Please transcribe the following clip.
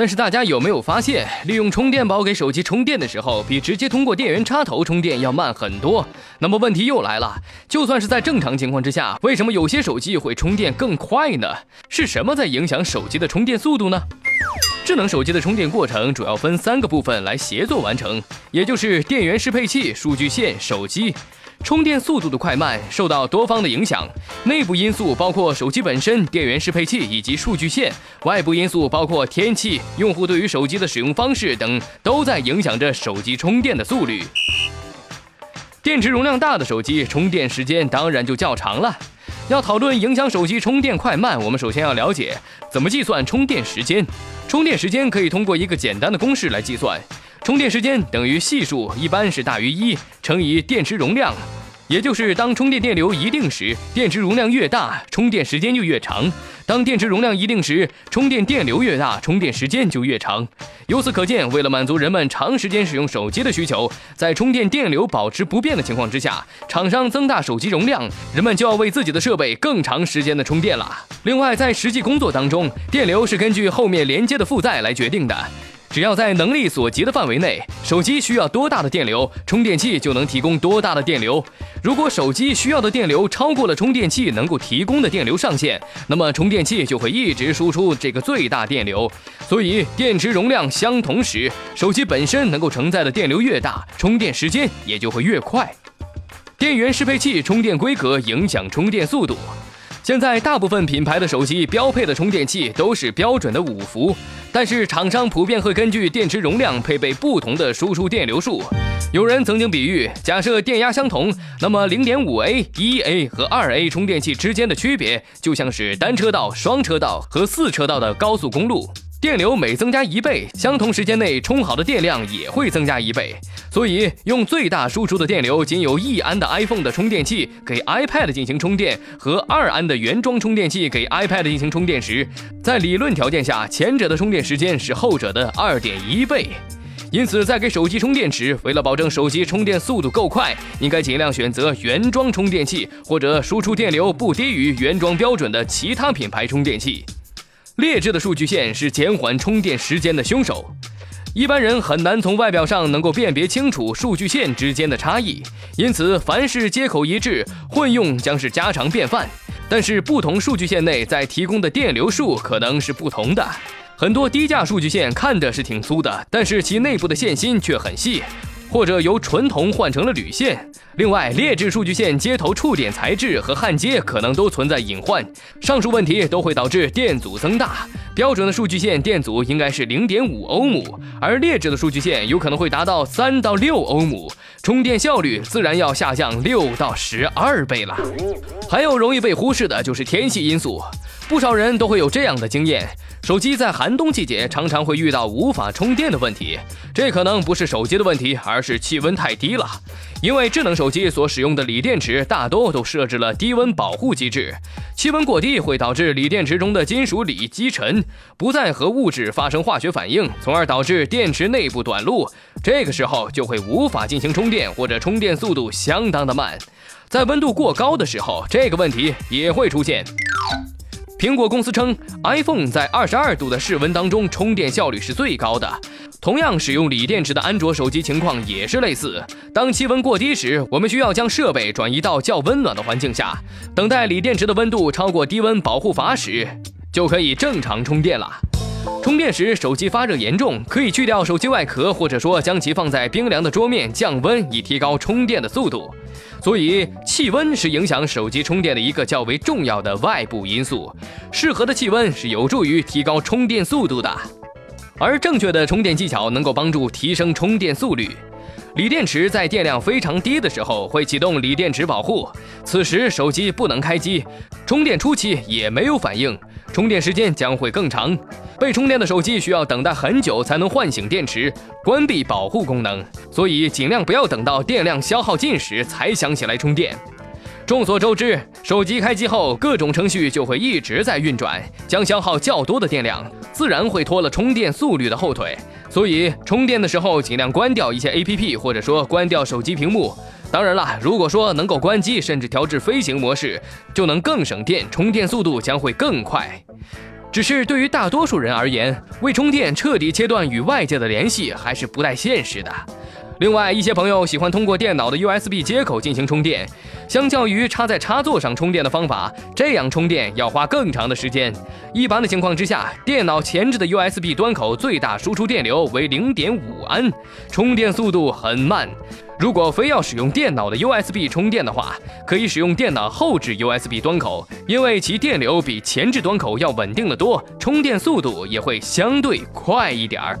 但是大家有没有发现，利用充电宝给手机充电的时候，比直接通过电源插头充电要慢很多？那么问题又来了，就算是在正常情况之下，为什么有些手机会充电更快呢？是什么在影响手机的充电速度呢？智能手机的充电过程主要分三个部分来协作完成，也就是电源适配器、数据线、手机。充电速度的快慢受到多方的影响，内部因素包括手机本身、电源适配器以及数据线；外部因素包括天气、用户对于手机的使用方式等，都在影响着手机充电的速率。电池容量大的手机，充电时间当然就较长了。要讨论影响手机充电快慢，我们首先要了解怎么计算充电时间。充电时间可以通过一个简单的公式来计算。充电时间等于系数，一般是大于一乘以电池容量，也就是当充电电流一定时，电池容量越大，充电时间就越长；当电池容量一定时，充电电流越大，充电时间就越长。由此可见，为了满足人们长时间使用手机的需求，在充电电流保持不变的情况之下，厂商增大手机容量，人们就要为自己的设备更长时间的充电了。另外，在实际工作当中，电流是根据后面连接的负载来决定的。只要在能力所及的范围内，手机需要多大的电流，充电器就能提供多大的电流。如果手机需要的电流超过了充电器能够提供的电流上限，那么充电器就会一直输出这个最大电流。所以，电池容量相同时，手机本身能够承载的电流越大，充电时间也就会越快。电源适配器充电规格影响充电速度。现在大部分品牌的手机标配的充电器都是标准的五伏，但是厂商普遍会根据电池容量配备不同的输出电流数。有人曾经比喻，假设电压相同，那么零点五 A、一 A 和二 A 充电器之间的区别，就像是单车道、双车道和四车道的高速公路。电流每增加一倍，相同时间内充好的电量也会增加一倍。所以，用最大输出的电流仅有一安的 iPhone 的充电器给 iPad 进行充电，和二安的原装充电器给 iPad 进行充电时，在理论条件下，前者的充电时间是后者的二点一倍。因此，在给手机充电时，为了保证手机充电速度够快，应该尽量选择原装充电器，或者输出电流不低于原装标准的其他品牌充电器。劣质的数据线是减缓充电时间的凶手，一般人很难从外表上能够辨别清楚数据线之间的差异，因此凡是接口一致，混用将是家常便饭。但是不同数据线内在提供的电流数可能是不同的，很多低价数据线看着是挺粗的，但是其内部的线芯却很细。或者由纯铜换成了铝线。另外，劣质数据线接头触点材质和焊接可能都存在隐患。上述问题都会导致电阻增大。标准的数据线电阻应该是零点五欧姆，而劣质的数据线有可能会达到三到六欧姆，充电效率自然要下降六到十二倍了。还有容易被忽视的就是天气因素，不少人都会有这样的经验。手机在寒冬季节常常会遇到无法充电的问题，这可能不是手机的问题，而是气温太低了。因为智能手机所使用的锂电池大多都设置了低温保护机制，气温过低会导致锂电池中的金属锂积沉，不再和物质发生化学反应，从而导致电池内部短路。这个时候就会无法进行充电，或者充电速度相当的慢。在温度过高的时候，这个问题也会出现。苹果公司称，iPhone 在二十二度的室温当中充电效率是最高的。同样使用锂电池的安卓手机情况也是类似。当气温过低时，我们需要将设备转移到较温暖的环境下，等待锂电池的温度超过低温保护阀时，就可以正常充电了。充电时手机发热严重，可以去掉手机外壳，或者说将其放在冰凉的桌面降温，以提高充电的速度。所以，气温是影响手机充电的一个较为重要的外部因素。适合的气温是有助于提高充电速度的，而正确的充电技巧能够帮助提升充电速率。锂电池在电量非常低的时候会启动锂电池保护，此时手机不能开机，充电初期也没有反应，充电时间将会更长。被充电的手机需要等待很久才能唤醒电池，关闭保护功能，所以尽量不要等到电量消耗尽时才想起来充电。众所周知，手机开机后各种程序就会一直在运转，将消耗较多的电量，自然会拖了充电速率的后腿。所以充电的时候尽量关掉一些 APP，或者说关掉手机屏幕。当然了，如果说能够关机甚至调至飞行模式，就能更省电，充电速度将会更快。只是对于大多数人而言，为充电彻底切断与外界的联系还是不太现实的。另外，一些朋友喜欢通过电脑的 USB 接口进行充电，相较于插在插座上充电的方法，这样充电要花更长的时间。一般的情况之下，电脑前置的 USB 端口最大输出电流为零点五安，充电速度很慢。如果非要使用电脑的 USB 充电的话，可以使用电脑后置 USB 端口，因为其电流比前置端口要稳定的多，充电速度也会相对快一点儿。